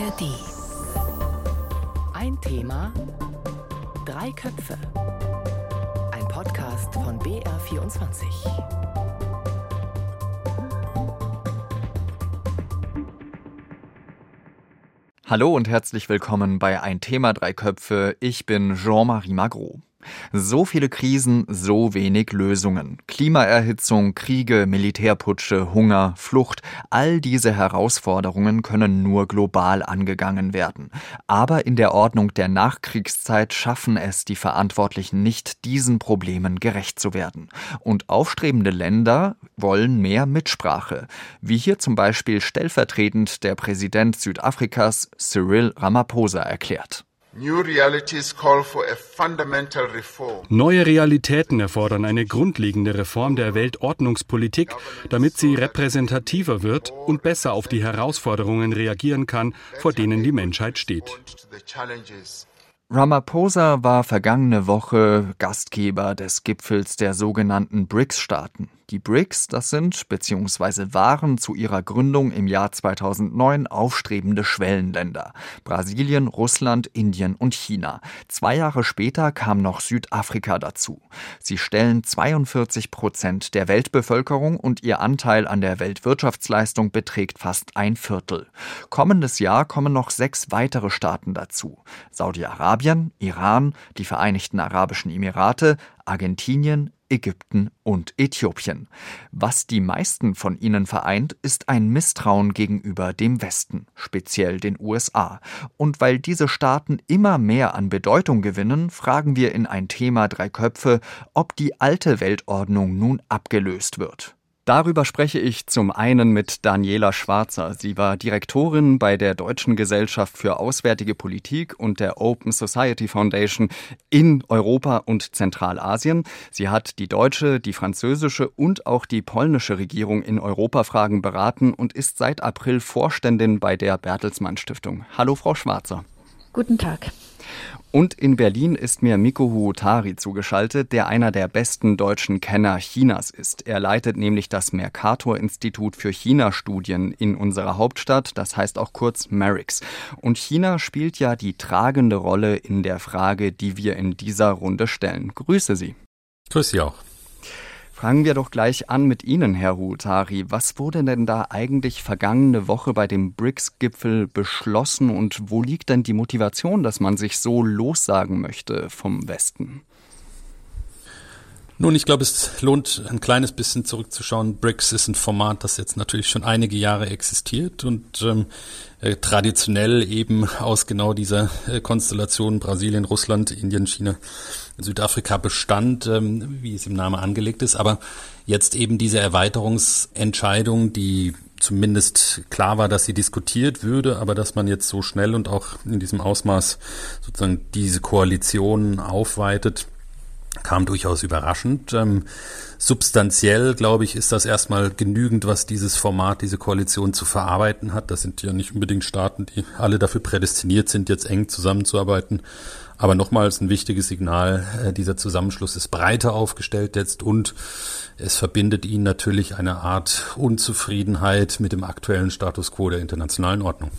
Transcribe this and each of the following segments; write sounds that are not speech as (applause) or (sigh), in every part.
ARD. Ein Thema, drei Köpfe. Ein Podcast von BR24. Hallo und herzlich willkommen bei Ein Thema Drei Köpfe. Ich bin Jean-Marie Magro. So viele Krisen, so wenig Lösungen. Klimaerhitzung, Kriege, Militärputsche, Hunger, Flucht, all diese Herausforderungen können nur global angegangen werden. Aber in der Ordnung der Nachkriegszeit schaffen es die Verantwortlichen nicht, diesen Problemen gerecht zu werden. Und aufstrebende Länder wollen mehr Mitsprache, wie hier zum Beispiel stellvertretend der Präsident Südafrikas Cyril Ramaphosa erklärt. Neue Realitäten erfordern eine grundlegende Reform der Weltordnungspolitik, damit sie repräsentativer wird und besser auf die Herausforderungen reagieren kann, vor denen die Menschheit steht. Ramaphosa war vergangene Woche Gastgeber des Gipfels der sogenannten BRICS-Staaten. Die BRICS, das sind bzw. waren zu ihrer Gründung im Jahr 2009 aufstrebende Schwellenländer. Brasilien, Russland, Indien und China. Zwei Jahre später kam noch Südafrika dazu. Sie stellen 42 Prozent der Weltbevölkerung und ihr Anteil an der Weltwirtschaftsleistung beträgt fast ein Viertel. Kommendes Jahr kommen noch sechs weitere Staaten dazu. Saudi-Arabien, Iran, die Vereinigten Arabischen Emirate, Argentinien, Ägypten und Äthiopien. Was die meisten von ihnen vereint, ist ein Misstrauen gegenüber dem Westen, speziell den USA. Und weil diese Staaten immer mehr an Bedeutung gewinnen, fragen wir in ein Thema drei Köpfe, ob die alte Weltordnung nun abgelöst wird. Darüber spreche ich zum einen mit Daniela Schwarzer. Sie war Direktorin bei der Deutschen Gesellschaft für Auswärtige Politik und der Open Society Foundation in Europa und Zentralasien. Sie hat die deutsche, die französische und auch die polnische Regierung in Europafragen beraten und ist seit April Vorständin bei der Bertelsmann Stiftung. Hallo, Frau Schwarzer. Guten Tag. Und in Berlin ist mir Miko Huotari zugeschaltet, der einer der besten deutschen Kenner Chinas ist. Er leitet nämlich das Mercator-Institut für China-Studien in unserer Hauptstadt, das heißt auch kurz MERIX. Und China spielt ja die tragende Rolle in der Frage, die wir in dieser Runde stellen. Grüße Sie. Grüße Sie auch. Fangen wir doch gleich an mit Ihnen, Herr Huutari. Was wurde denn da eigentlich vergangene Woche bei dem BRICS-Gipfel beschlossen und wo liegt denn die Motivation, dass man sich so lossagen möchte vom Westen? Nun, ich glaube, es lohnt ein kleines bisschen zurückzuschauen. BRICS ist ein Format, das jetzt natürlich schon einige Jahre existiert und ähm, äh, traditionell eben aus genau dieser äh, Konstellation Brasilien, Russland, Indien, China, Südafrika bestand, ähm, wie es im Namen angelegt ist. Aber jetzt eben diese Erweiterungsentscheidung, die zumindest klar war, dass sie diskutiert würde, aber dass man jetzt so schnell und auch in diesem Ausmaß sozusagen diese Koalition aufweitet, kam durchaus überraschend. Ähm, substanziell, glaube ich, ist das erstmal genügend, was dieses Format, diese Koalition zu verarbeiten hat. Das sind ja nicht unbedingt Staaten, die alle dafür prädestiniert sind, jetzt eng zusammenzuarbeiten. Aber nochmals ein wichtiges Signal, äh, dieser Zusammenschluss ist breiter aufgestellt jetzt und es verbindet ihn natürlich eine Art Unzufriedenheit mit dem aktuellen Status quo der internationalen Ordnung.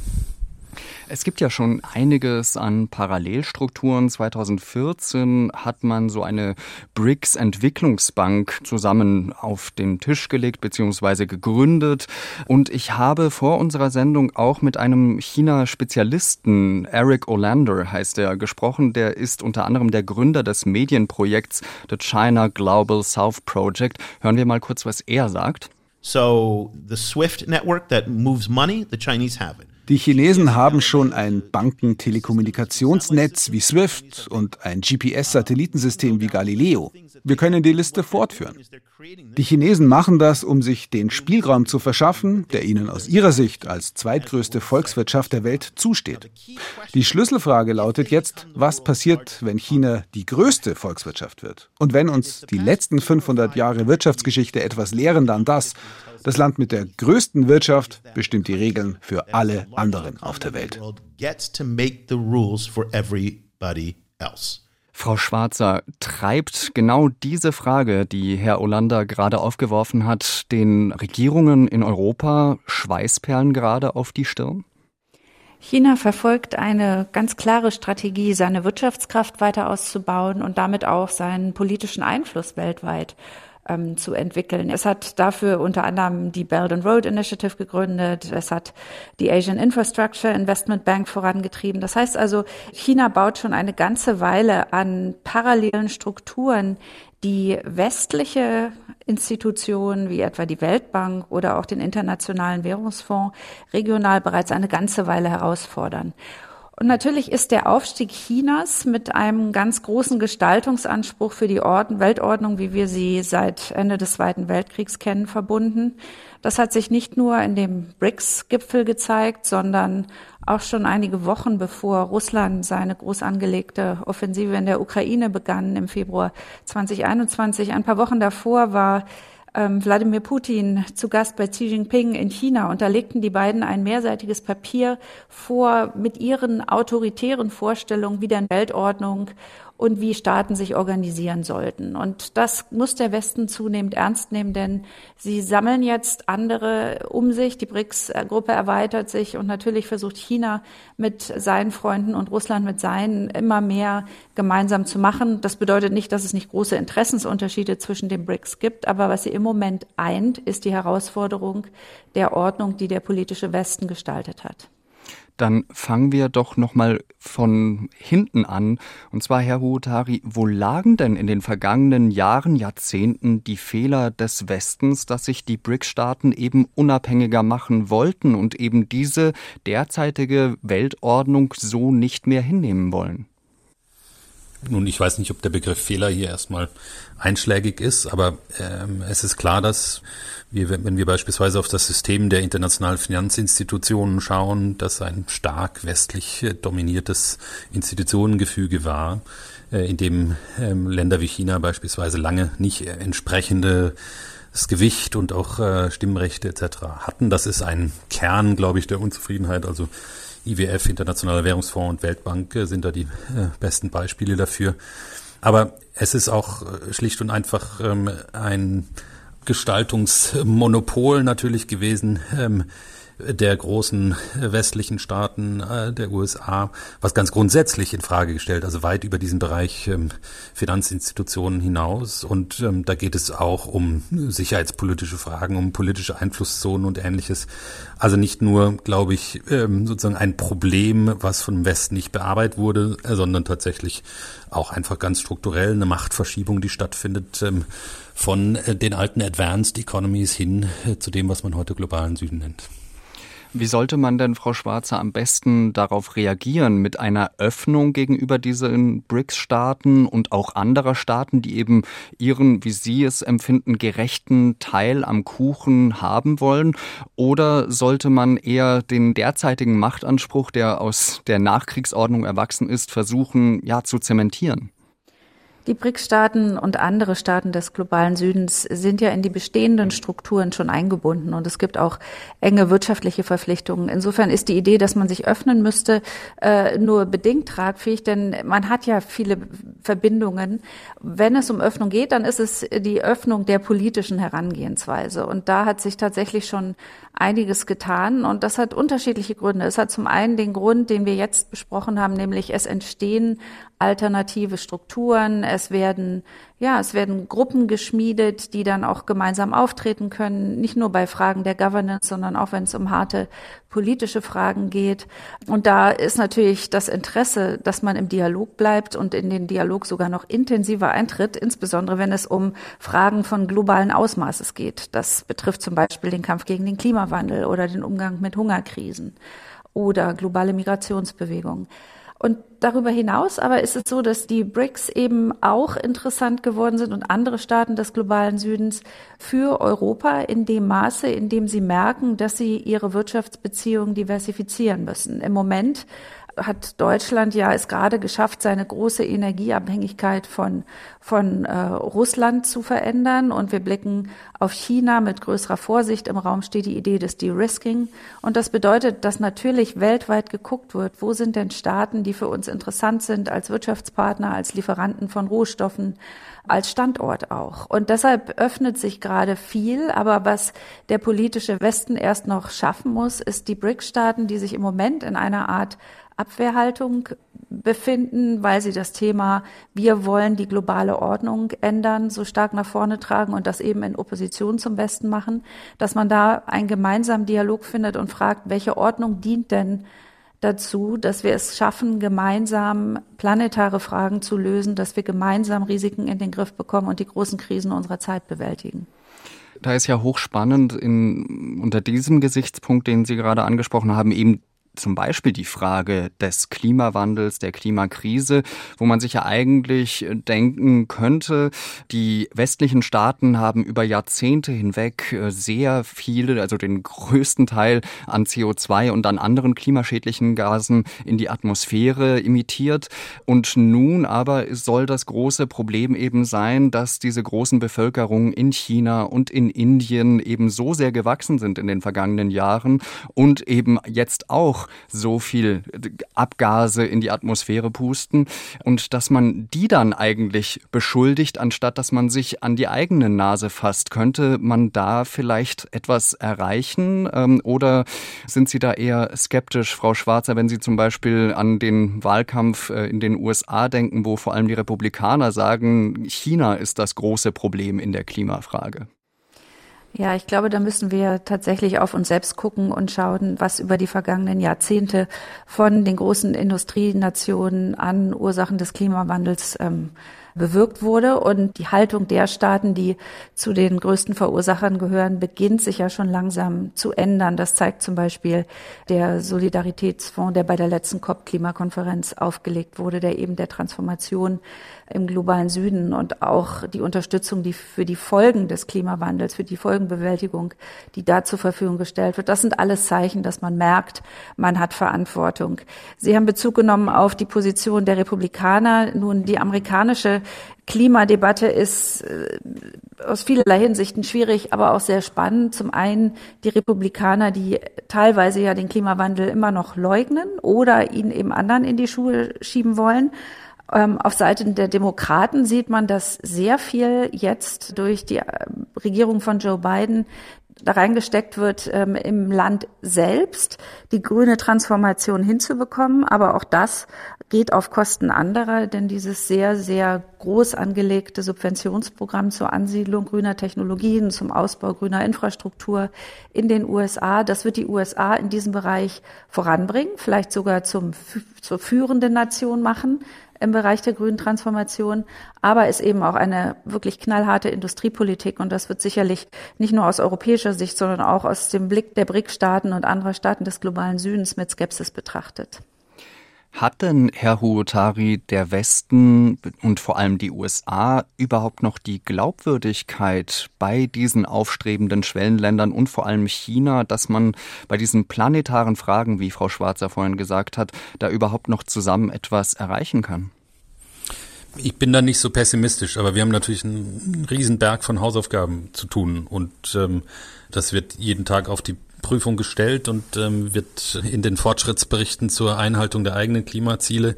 Es gibt ja schon einiges an Parallelstrukturen. 2014 hat man so eine BRICS Entwicklungsbank zusammen auf den Tisch gelegt bzw. gegründet. Und ich habe vor unserer Sendung auch mit einem China-Spezialisten, Eric Olander heißt er, gesprochen. Der ist unter anderem der Gründer des Medienprojekts The China Global South Project. Hören wir mal kurz, was er sagt. So the SWIFT network that moves money, the Chinese have it. Die Chinesen haben schon ein Bankentelekommunikationsnetz wie SWIFT und ein GPS-Satellitensystem wie Galileo. Wir können die Liste fortführen. Die Chinesen machen das, um sich den Spielraum zu verschaffen, der ihnen aus ihrer Sicht als zweitgrößte Volkswirtschaft der Welt zusteht. Die Schlüsselfrage lautet jetzt, was passiert, wenn China die größte Volkswirtschaft wird? Und wenn uns die letzten 500 Jahre Wirtschaftsgeschichte etwas lehren, dann das, das Land mit der größten Wirtschaft bestimmt die Regeln für alle anderen auf der Welt. Frau Schwarzer, treibt genau diese Frage, die Herr Olander gerade aufgeworfen hat, den Regierungen in Europa Schweißperlen gerade auf die Stirn? China verfolgt eine ganz klare Strategie, seine Wirtschaftskraft weiter auszubauen und damit auch seinen politischen Einfluss weltweit ähm, zu entwickeln. Es hat dafür unter anderem die Belt and Road Initiative gegründet. Es hat die Asian Infrastructure Investment Bank vorangetrieben. Das heißt also, China baut schon eine ganze Weile an parallelen Strukturen, die westliche Institutionen wie etwa die Weltbank oder auch den Internationalen Währungsfonds regional bereits eine ganze Weile herausfordern. Und natürlich ist der Aufstieg Chinas mit einem ganz großen Gestaltungsanspruch für die Orden, Weltordnung, wie wir sie seit Ende des Zweiten Weltkriegs kennen, verbunden. Das hat sich nicht nur in dem BRICS-Gipfel gezeigt, sondern auch schon einige Wochen bevor Russland seine groß angelegte Offensive in der Ukraine begann im Februar 2021. Ein paar Wochen davor war ähm, Wladimir Putin zu Gast bei Xi Jinping in China. Und da legten die beiden ein mehrseitiges Papier vor mit ihren autoritären Vorstellungen, wie der Weltordnung und wie Staaten sich organisieren sollten. Und das muss der Westen zunehmend ernst nehmen, denn sie sammeln jetzt andere um sich. Die BRICS-Gruppe erweitert sich und natürlich versucht China mit seinen Freunden und Russland mit seinen immer mehr gemeinsam zu machen. Das bedeutet nicht, dass es nicht große Interessensunterschiede zwischen den BRICS gibt, aber was sie im Moment eint, ist die Herausforderung der Ordnung, die der politische Westen gestaltet hat dann fangen wir doch noch mal von hinten an. Und zwar, Herr Huotari, wo lagen denn in den vergangenen Jahren, Jahrzehnten die Fehler des Westens, dass sich die BRICS-Staaten eben unabhängiger machen wollten und eben diese derzeitige Weltordnung so nicht mehr hinnehmen wollen? Nun, ich weiß nicht, ob der Begriff Fehler hier erstmal einschlägig ist, aber ähm, es ist klar, dass wir, wenn wir beispielsweise auf das System der internationalen Finanzinstitutionen schauen, das ein stark westlich dominiertes Institutionengefüge war, äh, in dem ähm, Länder wie China beispielsweise lange nicht entsprechende das Gewicht und auch äh, Stimmrechte etc. hatten. Das ist ein Kern, glaube ich, der Unzufriedenheit. Also IWF, Internationaler Währungsfonds und Weltbank äh, sind da die äh, besten Beispiele dafür. Aber es ist auch äh, schlicht und einfach ähm, ein Gestaltungsmonopol natürlich gewesen, ähm, der großen westlichen Staaten äh, der USA, was ganz grundsätzlich in Frage gestellt, also weit über diesen Bereich ähm, Finanzinstitutionen hinaus. Und ähm, da geht es auch um sicherheitspolitische Fragen, um politische Einflusszonen und ähnliches. Also nicht nur, glaube ich, ähm, sozusagen ein Problem, was vom Westen nicht bearbeitet wurde, sondern tatsächlich auch einfach ganz strukturell eine Machtverschiebung, die stattfindet von äh, den alten Advanced Economies hin äh, zu dem, was man heute globalen Süden nennt. Wie sollte man denn, Frau Schwarzer, am besten darauf reagieren? Mit einer Öffnung gegenüber diesen BRICS-Staaten und auch anderer Staaten, die eben ihren, wie Sie es empfinden, gerechten Teil am Kuchen haben wollen? Oder sollte man eher den derzeitigen Machtanspruch, der aus der Nachkriegsordnung erwachsen ist, versuchen, ja, zu zementieren? Die BRICS-Staaten und andere Staaten des globalen Südens sind ja in die bestehenden Strukturen schon eingebunden und es gibt auch enge wirtschaftliche Verpflichtungen. Insofern ist die Idee, dass man sich öffnen müsste, äh, nur bedingt tragfähig, denn man hat ja viele Verbindungen. Wenn es um Öffnung geht, dann ist es die Öffnung der politischen Herangehensweise und da hat sich tatsächlich schon einiges getan und das hat unterschiedliche Gründe. Es hat zum einen den Grund, den wir jetzt besprochen haben, nämlich es entstehen alternative Strukturen, es werden ja, es werden Gruppen geschmiedet, die dann auch gemeinsam auftreten können, nicht nur bei Fragen der Governance, sondern auch wenn es um harte politische Fragen geht. Und da ist natürlich das Interesse, dass man im Dialog bleibt und in den Dialog sogar noch intensiver eintritt, insbesondere wenn es um Fragen von globalen Ausmaßes geht. Das betrifft zum Beispiel den Kampf gegen den Klimawandel oder den Umgang mit Hungerkrisen oder globale Migrationsbewegungen. Und darüber hinaus aber ist es so, dass die BRICS eben auch interessant geworden sind und andere Staaten des globalen Südens für Europa in dem Maße, in dem sie merken, dass sie ihre Wirtschaftsbeziehungen diversifizieren müssen. Im Moment hat Deutschland ja es gerade geschafft, seine große Energieabhängigkeit von, von äh, Russland zu verändern. Und wir blicken auf China mit größerer Vorsicht. Im Raum steht die Idee des De-Risking. Und das bedeutet, dass natürlich weltweit geguckt wird, wo sind denn Staaten, die für uns interessant sind als Wirtschaftspartner, als Lieferanten von Rohstoffen, als Standort auch. Und deshalb öffnet sich gerade viel. Aber was der politische Westen erst noch schaffen muss, ist die BRICS-Staaten, die sich im Moment in einer Art Abwehrhaltung befinden, weil sie das Thema, wir wollen die globale Ordnung ändern, so stark nach vorne tragen und das eben in Opposition zum Westen machen, dass man da einen gemeinsamen Dialog findet und fragt, welche Ordnung dient denn dazu, dass wir es schaffen, gemeinsam planetare Fragen zu lösen, dass wir gemeinsam Risiken in den Griff bekommen und die großen Krisen unserer Zeit bewältigen. Da ist ja hochspannend in, unter diesem Gesichtspunkt, den Sie gerade angesprochen haben, eben zum Beispiel die Frage des Klimawandels, der Klimakrise, wo man sich ja eigentlich denken könnte, die westlichen Staaten haben über Jahrzehnte hinweg äh, sehr viele, also den größten Teil an CO2 und an anderen klimaschädlichen Gasen in die Atmosphäre imitiert. Und nun aber soll das große Problem eben sein, dass diese großen Bevölkerungen in China und in Indien eben so sehr gewachsen sind in den vergangenen Jahren und eben jetzt auch so viel Abgase in die Atmosphäre pusten und dass man die dann eigentlich beschuldigt, anstatt dass man sich an die eigene Nase fasst. Könnte man da vielleicht etwas erreichen ähm, oder sind Sie da eher skeptisch, Frau Schwarzer, wenn Sie zum Beispiel an den Wahlkampf äh, in den USA denken, wo vor allem die Republikaner sagen, China ist das große Problem in der Klimafrage? Ja, ich glaube, da müssen wir tatsächlich auf uns selbst gucken und schauen, was über die vergangenen Jahrzehnte von den großen Industrienationen an Ursachen des Klimawandels ähm, bewirkt wurde. Und die Haltung der Staaten, die zu den größten Verursachern gehören, beginnt sich ja schon langsam zu ändern. Das zeigt zum Beispiel der Solidaritätsfonds, der bei der letzten COP-Klimakonferenz aufgelegt wurde, der eben der Transformation im globalen Süden und auch die Unterstützung, die für die Folgen des Klimawandels, für die Folgenbewältigung, die da zur Verfügung gestellt wird. Das sind alles Zeichen, dass man merkt, man hat Verantwortung. Sie haben Bezug genommen auf die Position der Republikaner. Nun, die amerikanische Klimadebatte ist äh, aus vielerlei Hinsichten schwierig, aber auch sehr spannend. Zum einen die Republikaner, die teilweise ja den Klimawandel immer noch leugnen oder ihn eben anderen in die Schuhe schieben wollen. Ähm, auf Seiten der Demokraten sieht man, dass sehr viel jetzt durch die äh, Regierung von Joe Biden da reingesteckt wird, ähm, im Land selbst die grüne Transformation hinzubekommen. Aber auch das geht auf Kosten anderer, denn dieses sehr, sehr groß angelegte Subventionsprogramm zur Ansiedlung grüner Technologien, zum Ausbau grüner Infrastruktur in den USA, das wird die USA in diesem Bereich voranbringen, vielleicht sogar zum, zur führenden Nation machen im Bereich der grünen Transformation, aber ist eben auch eine wirklich knallharte Industriepolitik und das wird sicherlich nicht nur aus europäischer Sicht, sondern auch aus dem Blick der BRIC-Staaten und anderer Staaten des globalen Südens mit Skepsis betrachtet. Hat denn, Herr Huotari, der Westen und vor allem die USA überhaupt noch die Glaubwürdigkeit bei diesen aufstrebenden Schwellenländern und vor allem China, dass man bei diesen planetaren Fragen, wie Frau Schwarzer vorhin gesagt hat, da überhaupt noch zusammen etwas erreichen kann? Ich bin da nicht so pessimistisch, aber wir haben natürlich einen Riesenberg von Hausaufgaben zu tun und ähm, das wird jeden Tag auf die Prüfung gestellt und ähm, wird in den Fortschrittsberichten zur Einhaltung der eigenen Klimaziele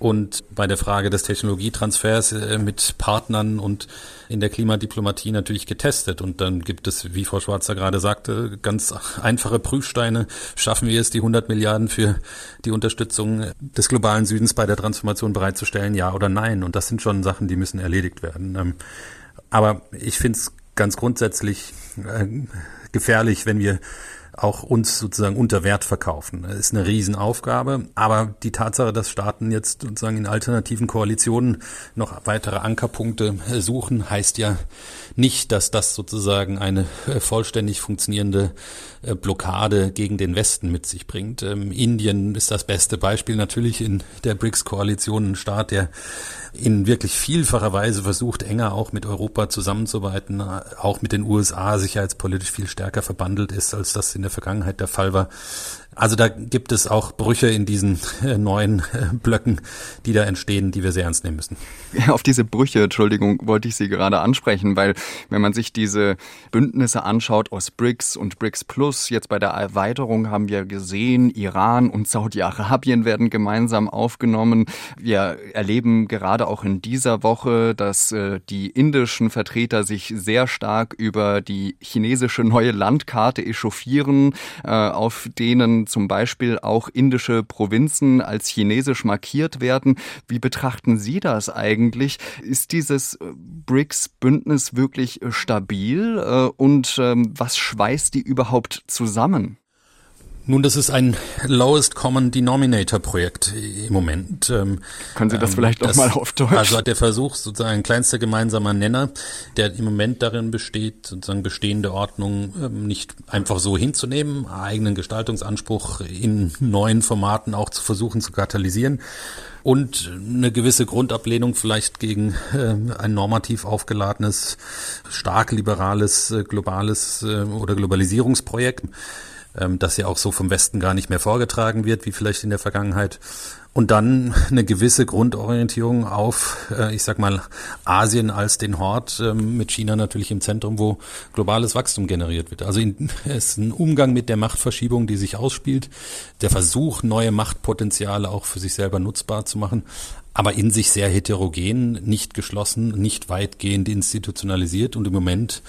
und bei der Frage des Technologietransfers äh, mit Partnern und in der Klimadiplomatie natürlich getestet. Und dann gibt es, wie Frau Schwarzer gerade sagte, ganz einfache Prüfsteine. Schaffen wir es, die 100 Milliarden für die Unterstützung des globalen Südens bei der Transformation bereitzustellen, ja oder nein? Und das sind schon Sachen, die müssen erledigt werden. Ähm, aber ich finde es ganz grundsätzlich äh, gefährlich, wenn wir auch uns sozusagen unter Wert verkaufen. Das ist eine Riesenaufgabe, aber die Tatsache, dass Staaten jetzt sozusagen in alternativen Koalitionen noch weitere Ankerpunkte suchen, heißt ja nicht, dass das sozusagen eine äh, vollständig funktionierende äh, Blockade gegen den Westen mit sich bringt. Ähm, Indien ist das beste Beispiel natürlich in der BRICS-Koalition, ein Staat, der in wirklich vielfacher Weise versucht, enger auch mit Europa zusammenzuarbeiten, auch mit den USA sicherheitspolitisch viel stärker verbandelt ist, als das in der Vergangenheit der Fall war. Also da gibt es auch Brüche in diesen äh, neuen äh, Blöcken, die da entstehen, die wir sehr ernst nehmen müssen. Auf diese Brüche, Entschuldigung, wollte ich Sie gerade ansprechen, weil wenn man sich diese Bündnisse anschaut aus BRICS und BRICS Plus, jetzt bei der Erweiterung haben wir gesehen, Iran und Saudi-Arabien werden gemeinsam aufgenommen. Wir erleben gerade auch in dieser Woche, dass äh, die indischen Vertreter sich sehr stark über die chinesische neue Landkarte echauffieren, auf denen zum Beispiel auch indische Provinzen als chinesisch markiert werden. Wie betrachten Sie das eigentlich? Ist dieses äh, BRICS-Bündnis wirklich äh, stabil äh, und ähm, was schweißt die überhaupt zusammen? Nun, das ist ein Lowest Common Denominator Projekt im Moment. Ähm, Können Sie das ähm, vielleicht auch mal auf Deutsch? Also der Versuch, sozusagen kleinster gemeinsamer Nenner, der im Moment darin besteht, sozusagen bestehende Ordnung ähm, nicht einfach so hinzunehmen, eigenen Gestaltungsanspruch in neuen Formaten auch zu versuchen zu katalysieren und eine gewisse Grundablehnung vielleicht gegen äh, ein normativ aufgeladenes, stark liberales, äh, globales äh, oder Globalisierungsprojekt ähm, das ja auch so vom Westen gar nicht mehr vorgetragen wird, wie vielleicht in der Vergangenheit. Und dann (laughs) eine gewisse Grundorientierung auf, äh, ich sag mal, Asien als den Hort, äh, mit China natürlich im Zentrum, wo globales Wachstum generiert wird. Also in, (laughs) es ist ein Umgang mit der Machtverschiebung, die sich ausspielt, der Versuch, neue Machtpotenziale auch für sich selber nutzbar zu machen, aber in sich sehr heterogen, nicht geschlossen, nicht weitgehend institutionalisiert und im Moment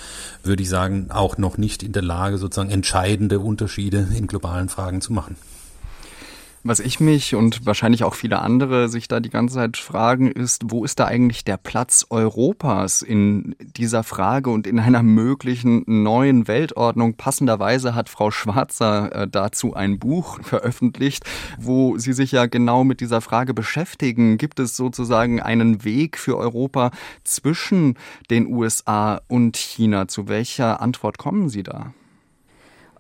würde ich sagen auch noch nicht in der Lage, sozusagen entscheidende Unterschiede in globalen Fragen zu machen. Was ich mich und wahrscheinlich auch viele andere sich da die ganze Zeit fragen, ist, wo ist da eigentlich der Platz Europas in dieser Frage und in einer möglichen neuen Weltordnung? Passenderweise hat Frau Schwarzer äh, dazu ein Buch veröffentlicht, wo sie sich ja genau mit dieser Frage beschäftigen. Gibt es sozusagen einen Weg für Europa zwischen den USA und China? Zu welcher Antwort kommen Sie da?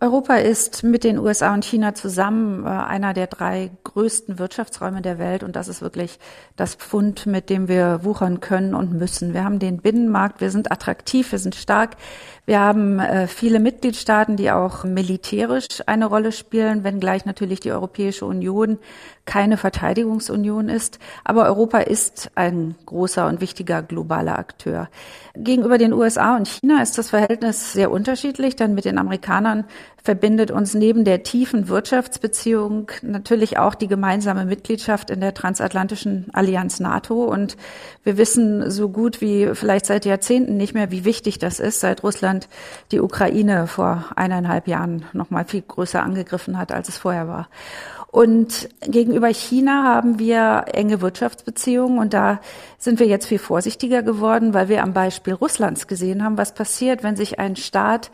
Europa ist mit den USA und China zusammen äh, einer der drei größten Wirtschaftsräume der Welt. Und das ist wirklich das Pfund, mit dem wir wuchern können und müssen. Wir haben den Binnenmarkt, wir sind attraktiv, wir sind stark, wir haben äh, viele Mitgliedstaaten, die auch militärisch eine Rolle spielen, wenngleich natürlich die Europäische Union keine Verteidigungsunion ist. Aber Europa ist ein großer und wichtiger globaler Akteur. Gegenüber den USA und China ist das Verhältnis sehr unterschiedlich, denn mit den Amerikanern verbindet uns neben der tiefen Wirtschaftsbeziehung natürlich auch die gemeinsame Mitgliedschaft in der transatlantischen Allianz NATO. Und wir wissen so gut wie vielleicht seit Jahrzehnten nicht mehr, wie wichtig das ist, seit Russland die Ukraine vor eineinhalb Jahren noch mal viel größer angegriffen hat, als es vorher war. Und gegenüber China haben wir enge Wirtschaftsbeziehungen und da sind wir jetzt viel vorsichtiger geworden, weil wir am Beispiel Russlands gesehen haben, was passiert, wenn sich ein Staat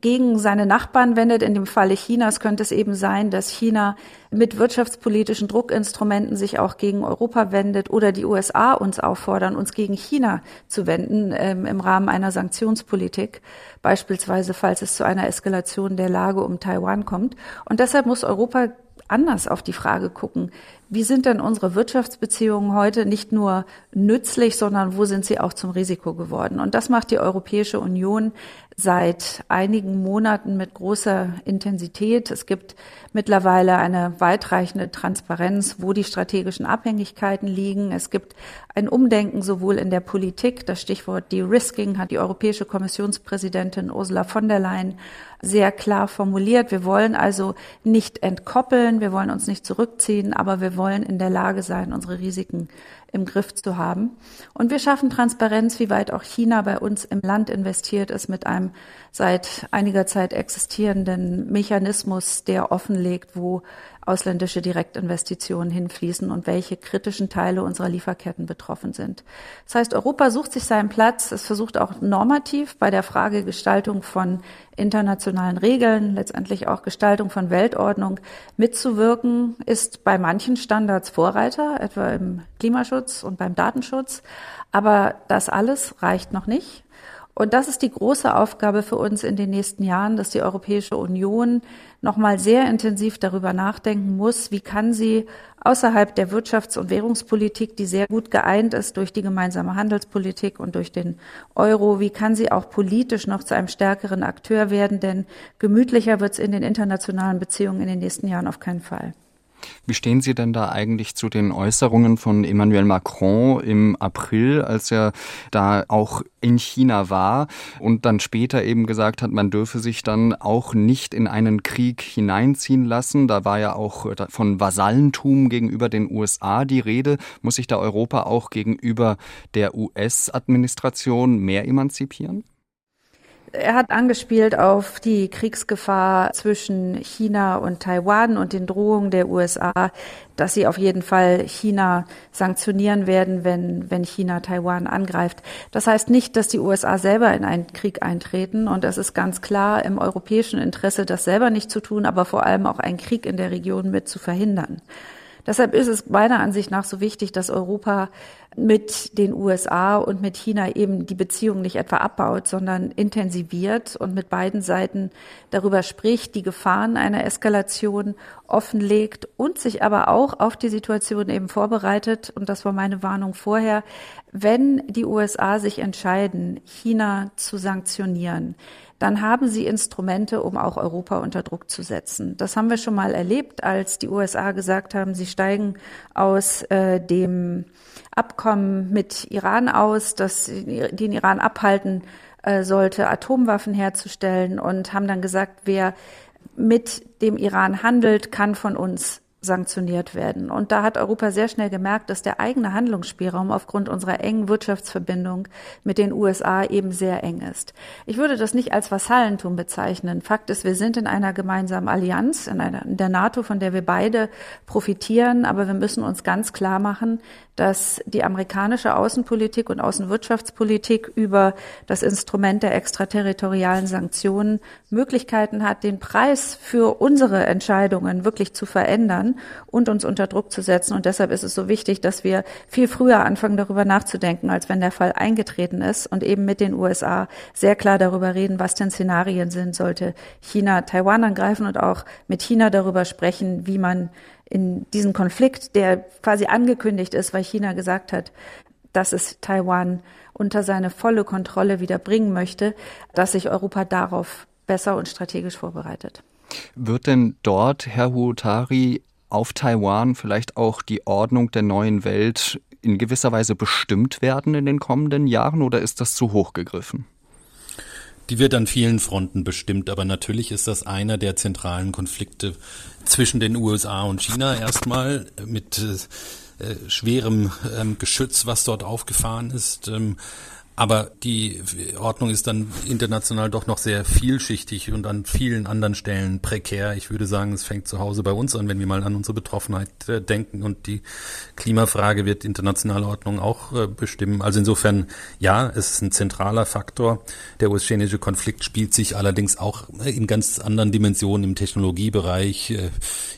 gegen seine Nachbarn wendet. In dem Falle Chinas könnte es eben sein, dass China mit wirtschaftspolitischen Druckinstrumenten sich auch gegen Europa wendet oder die USA uns auffordern, uns gegen China zu wenden ähm, im Rahmen einer Sanktionspolitik, beispielsweise falls es zu einer Eskalation der Lage um Taiwan kommt. Und deshalb muss Europa anders auf die Frage gucken, wie sind denn unsere Wirtschaftsbeziehungen heute nicht nur nützlich, sondern wo sind sie auch zum Risiko geworden? Und das macht die Europäische Union seit einigen Monaten mit großer Intensität. Es gibt mittlerweile eine weitreichende Transparenz, wo die strategischen Abhängigkeiten liegen. Es gibt ein Umdenken sowohl in der Politik. Das Stichwort De-Risking hat die Europäische Kommissionspräsidentin Ursula von der Leyen sehr klar formuliert. Wir wollen also nicht entkoppeln, wir wollen uns nicht zurückziehen, aber wir wollen in der Lage sein, unsere Risiken im Griff zu haben. Und wir schaffen Transparenz, wie weit auch China bei uns im Land investiert ist, mit einem seit einiger Zeit existierenden Mechanismus, der offenlegt, wo ausländische Direktinvestitionen hinfließen und welche kritischen Teile unserer Lieferketten betroffen sind. Das heißt, Europa sucht sich seinen Platz. Es versucht auch normativ bei der Frage Gestaltung von internationalen Regeln, letztendlich auch Gestaltung von Weltordnung mitzuwirken, ist bei manchen Standards Vorreiter, etwa im Klimaschutz und beim Datenschutz. Aber das alles reicht noch nicht. Und das ist die große Aufgabe für uns in den nächsten Jahren, dass die Europäische Union nochmal sehr intensiv darüber nachdenken muss, wie kann sie außerhalb der Wirtschafts- und Währungspolitik, die sehr gut geeint ist durch die gemeinsame Handelspolitik und durch den Euro, wie kann sie auch politisch noch zu einem stärkeren Akteur werden, denn gemütlicher wird es in den internationalen Beziehungen in den nächsten Jahren auf keinen Fall. Wie stehen Sie denn da eigentlich zu den Äußerungen von Emmanuel Macron im April, als er da auch in China war und dann später eben gesagt hat, man dürfe sich dann auch nicht in einen Krieg hineinziehen lassen? Da war ja auch von Vasallentum gegenüber den USA die Rede. Muss sich da Europa auch gegenüber der US-Administration mehr emanzipieren? Er hat angespielt auf die Kriegsgefahr zwischen China und Taiwan und den Drohungen der USA, dass sie auf jeden Fall China sanktionieren werden, wenn, wenn China Taiwan angreift. Das heißt nicht, dass die USA selber in einen Krieg eintreten. Und es ist ganz klar im europäischen Interesse, das selber nicht zu tun, aber vor allem auch einen Krieg in der Region mit zu verhindern. Deshalb ist es meiner Ansicht nach so wichtig, dass Europa mit den USA und mit China eben die Beziehung nicht etwa abbaut, sondern intensiviert und mit beiden Seiten darüber spricht, die Gefahren einer Eskalation offenlegt und sich aber auch auf die Situation eben vorbereitet. Und das war meine Warnung vorher. Wenn die USA sich entscheiden, China zu sanktionieren, dann haben sie Instrumente, um auch Europa unter Druck zu setzen. Das haben wir schon mal erlebt, als die USA gesagt haben, sie steigen aus äh, dem Abkommen mit Iran aus, das den Iran abhalten äh, sollte, Atomwaffen herzustellen und haben dann gesagt, wer mit dem Iran handelt, kann von uns sanktioniert werden. Und da hat Europa sehr schnell gemerkt, dass der eigene Handlungsspielraum aufgrund unserer engen Wirtschaftsverbindung mit den USA eben sehr eng ist. Ich würde das nicht als Vassallentum bezeichnen. Fakt ist, wir sind in einer gemeinsamen Allianz, in, einer, in der NATO, von der wir beide profitieren, aber wir müssen uns ganz klar machen, dass die amerikanische Außenpolitik und Außenwirtschaftspolitik über das Instrument der extraterritorialen Sanktionen Möglichkeiten hat, den Preis für unsere Entscheidungen wirklich zu verändern und uns unter Druck zu setzen. Und deshalb ist es so wichtig, dass wir viel früher anfangen, darüber nachzudenken, als wenn der Fall eingetreten ist und eben mit den USA sehr klar darüber reden, was denn Szenarien sind, sollte China Taiwan angreifen und auch mit China darüber sprechen, wie man in diesen Konflikt, der quasi angekündigt ist, weil China gesagt hat, dass es Taiwan unter seine volle Kontrolle wieder bringen möchte, dass sich Europa darauf besser und strategisch vorbereitet. Wird denn dort, Herr Huotari, auf Taiwan vielleicht auch die Ordnung der neuen Welt in gewisser Weise bestimmt werden in den kommenden Jahren oder ist das zu hoch gegriffen? Die wird an vielen Fronten bestimmt, aber natürlich ist das einer der zentralen Konflikte zwischen den USA und China erstmal mit äh, schwerem ähm, Geschütz, was dort aufgefahren ist. Ähm, aber die Ordnung ist dann international doch noch sehr vielschichtig und an vielen anderen Stellen prekär. Ich würde sagen, es fängt zu Hause bei uns an, wenn wir mal an unsere Betroffenheit äh, denken. Und die Klimafrage wird internationale Ordnung auch äh, bestimmen. Also insofern, ja, es ist ein zentraler Faktor. Der US-chinesische Konflikt spielt sich allerdings auch in ganz anderen Dimensionen im Technologiebereich, äh,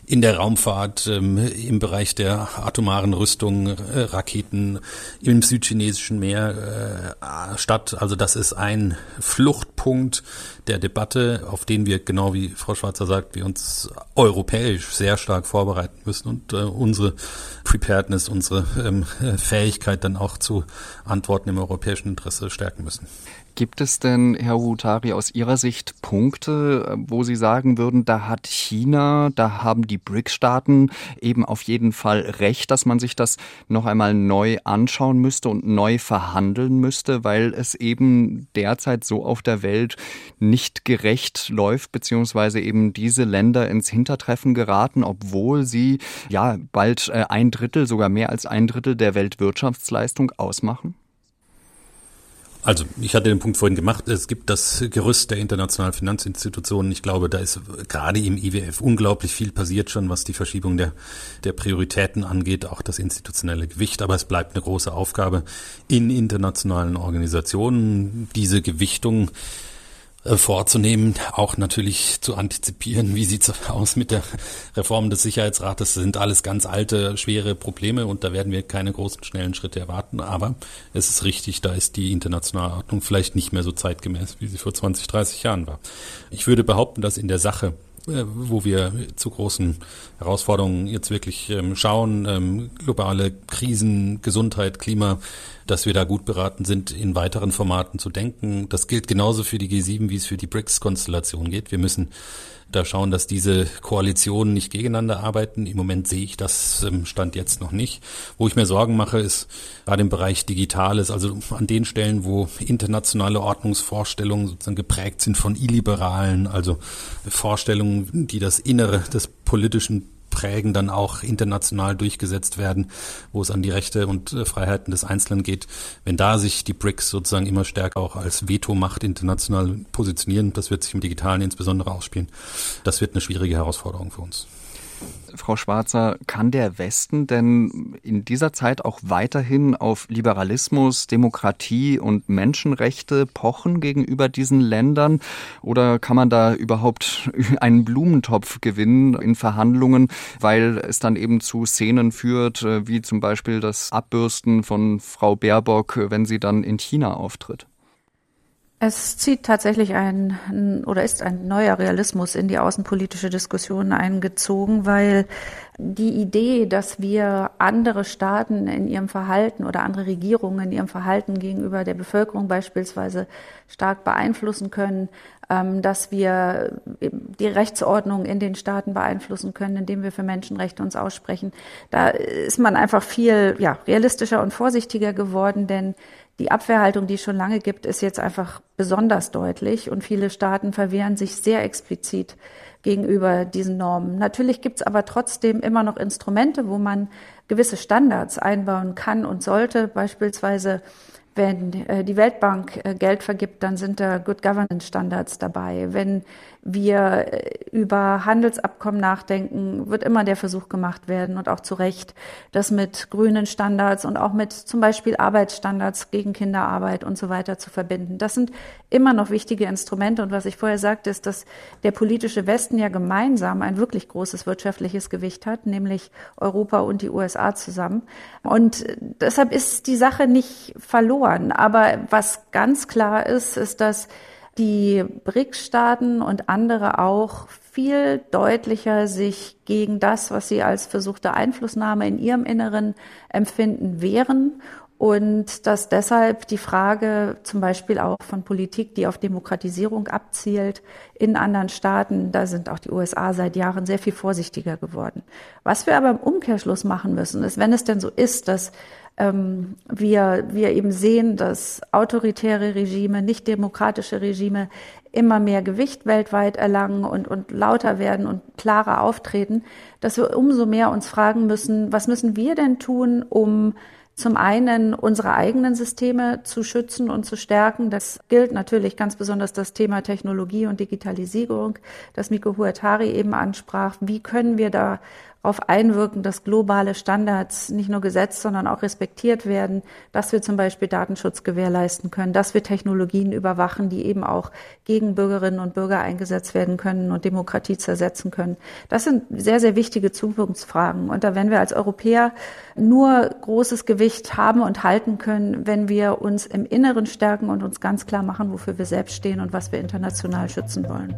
in der Raumfahrt, ähm, im Bereich der atomaren Rüstung, Raketen, im südchinesischen Meer statt. Also das ist ein Fluchtpunkt der Debatte, auf den wir, genau wie Frau Schwarzer sagt, wir uns europäisch sehr stark vorbereiten müssen und äh, unsere Preparedness, unsere ähm, Fähigkeit dann auch zu Antworten im europäischen Interesse stärken müssen. Gibt es denn, Herr Hutari, aus Ihrer Sicht Punkte, wo Sie sagen würden, da hat China, da haben die BRICS-Staaten eben auf jeden Fall recht, dass man sich das noch einmal neu anschauen müsste und neu verhandeln müsste, weil es eben derzeit so auf der Welt nicht gerecht läuft, beziehungsweise eben diese Länder ins Hintertreffen geraten, obwohl sie ja bald äh, ein Drittel, sogar mehr als ein Drittel der Weltwirtschaftsleistung ausmachen? Also ich hatte den Punkt vorhin gemacht, es gibt das Gerüst der internationalen Finanzinstitutionen. Ich glaube, da ist gerade im IWF unglaublich viel passiert schon, was die Verschiebung der, der Prioritäten angeht, auch das institutionelle Gewicht. Aber es bleibt eine große Aufgabe in internationalen Organisationen, diese Gewichtung vorzunehmen, auch natürlich zu antizipieren, wie sieht's aus mit der Reform des Sicherheitsrates. Das sind alles ganz alte, schwere Probleme und da werden wir keine großen, schnellen Schritte erwarten. Aber es ist richtig, da ist die internationale Ordnung vielleicht nicht mehr so zeitgemäß, wie sie vor 20, 30 Jahren war. Ich würde behaupten, dass in der Sache äh, wo wir zu großen Herausforderungen jetzt wirklich ähm, schauen, ähm, globale Krisen, Gesundheit, Klima, dass wir da gut beraten sind, in weiteren Formaten zu denken. Das gilt genauso für die G7, wie es für die BRICS-Konstellation geht. Wir müssen da schauen, dass diese Koalitionen nicht gegeneinander arbeiten. Im Moment sehe ich das ähm, Stand jetzt noch nicht. Wo ich mir Sorgen mache, ist gerade im Bereich Digitales, also an den Stellen, wo internationale Ordnungsvorstellungen sozusagen geprägt sind von illiberalen, also Vorstellungen, die das Innere des politischen prägen, dann auch international durchgesetzt werden, wo es an die Rechte und äh, Freiheiten des Einzelnen geht. Wenn da sich die BRICS sozusagen immer stärker auch als Vetomacht international positionieren, das wird sich im Digitalen insbesondere ausspielen, das wird eine schwierige Herausforderung für uns. Frau Schwarzer, kann der Westen denn in dieser Zeit auch weiterhin auf Liberalismus, Demokratie und Menschenrechte pochen gegenüber diesen Ländern? Oder kann man da überhaupt (laughs) einen Blumentopf gewinnen in Verhandlungen, weil es dann eben zu Szenen führt, wie zum Beispiel das Abbürsten von Frau Baerbock, wenn sie dann in China auftritt? Es zieht tatsächlich ein oder ist ein neuer Realismus in die außenpolitische Diskussion eingezogen, weil die Idee, dass wir andere Staaten in ihrem Verhalten oder andere Regierungen in ihrem Verhalten gegenüber der Bevölkerung beispielsweise stark beeinflussen können, ähm, dass wir die Rechtsordnung in den Staaten beeinflussen können, indem wir für Menschenrechte uns aussprechen. Da ist man einfach viel ja, realistischer und vorsichtiger geworden, denn die Abwehrhaltung, die es schon lange gibt, ist jetzt einfach besonders deutlich und viele Staaten verwehren sich sehr explizit gegenüber diesen Normen. Natürlich gibt es aber trotzdem immer noch Instrumente, wo man gewisse Standards einbauen kann und sollte, beispielsweise wenn äh, die Weltbank äh, Geld vergibt, dann sind da Good Governance Standards dabei. Wenn wir äh, über Handelsabkommen nachdenken, wird immer der Versuch gemacht werden und auch zu Recht, das mit grünen Standards und auch mit zum Beispiel Arbeitsstandards gegen Kinderarbeit und so weiter zu verbinden. Das sind immer noch wichtige Instrumente. Und was ich vorher sagte, ist, dass der politische Westen ja gemeinsam ein wirklich großes wirtschaftliches Gewicht hat, nämlich Europa und die USA zusammen. Und deshalb ist die Sache nicht verloren. Aber was ganz klar ist, ist, dass die BRICS-Staaten und andere auch viel deutlicher sich gegen das, was sie als versuchte Einflussnahme in ihrem Inneren empfinden, wehren und dass deshalb die Frage zum Beispiel auch von Politik, die auf Demokratisierung abzielt, in anderen Staaten, da sind auch die USA seit Jahren sehr viel vorsichtiger geworden. Was wir aber im Umkehrschluss machen müssen, ist, wenn es denn so ist, dass ähm, wir, wir eben sehen, dass autoritäre Regime, nicht demokratische Regime immer mehr Gewicht weltweit erlangen und, und lauter werden und klarer auftreten, dass wir umso mehr uns fragen müssen, was müssen wir denn tun, um zum einen unsere eigenen Systeme zu schützen und zu stärken. Das gilt natürlich ganz besonders das Thema Technologie und Digitalisierung, das Miko Huatari eben ansprach. Wie können wir da darauf einwirken, dass globale Standards nicht nur gesetzt, sondern auch respektiert werden, dass wir zum Beispiel Datenschutz gewährleisten können, dass wir Technologien überwachen, die eben auch gegen Bürgerinnen und Bürger eingesetzt werden können und Demokratie zersetzen können. Das sind sehr, sehr wichtige Zukunftsfragen. Und da werden wir als Europäer nur großes Gewicht haben und halten können, wenn wir uns im Inneren stärken und uns ganz klar machen, wofür wir selbst stehen und was wir international schützen wollen.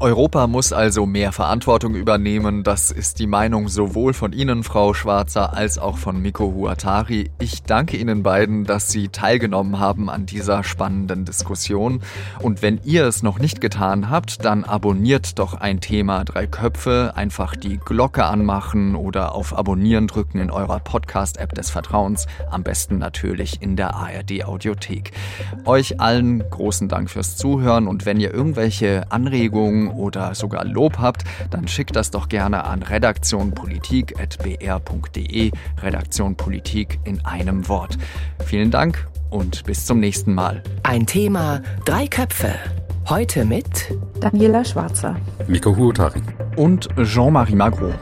Europa muss also mehr Verantwortung übernehmen. Das ist die Meinung sowohl von Ihnen, Frau Schwarzer, als auch von Miko Huatari. Ich danke Ihnen beiden, dass Sie teilgenommen haben an dieser spannenden Diskussion. Und wenn ihr es noch nicht getan habt, dann abonniert doch ein Thema Drei Köpfe. Einfach die Glocke anmachen oder auf Abonnieren drücken in eurer Podcast-App des Vertrauens. Am besten natürlich in der ARD Audiothek. Euch allen großen Dank fürs Zuhören und wenn ihr irgendwelche Anregungen oder sogar Lob habt, dann schickt das doch gerne an redaktionpolitik.br.de. Redaktion Politik in einem Wort. Vielen Dank und bis zum nächsten Mal. Ein Thema, drei Köpfe. Heute mit Daniela Schwarzer, Miko Huotari und Jean-Marie Magro.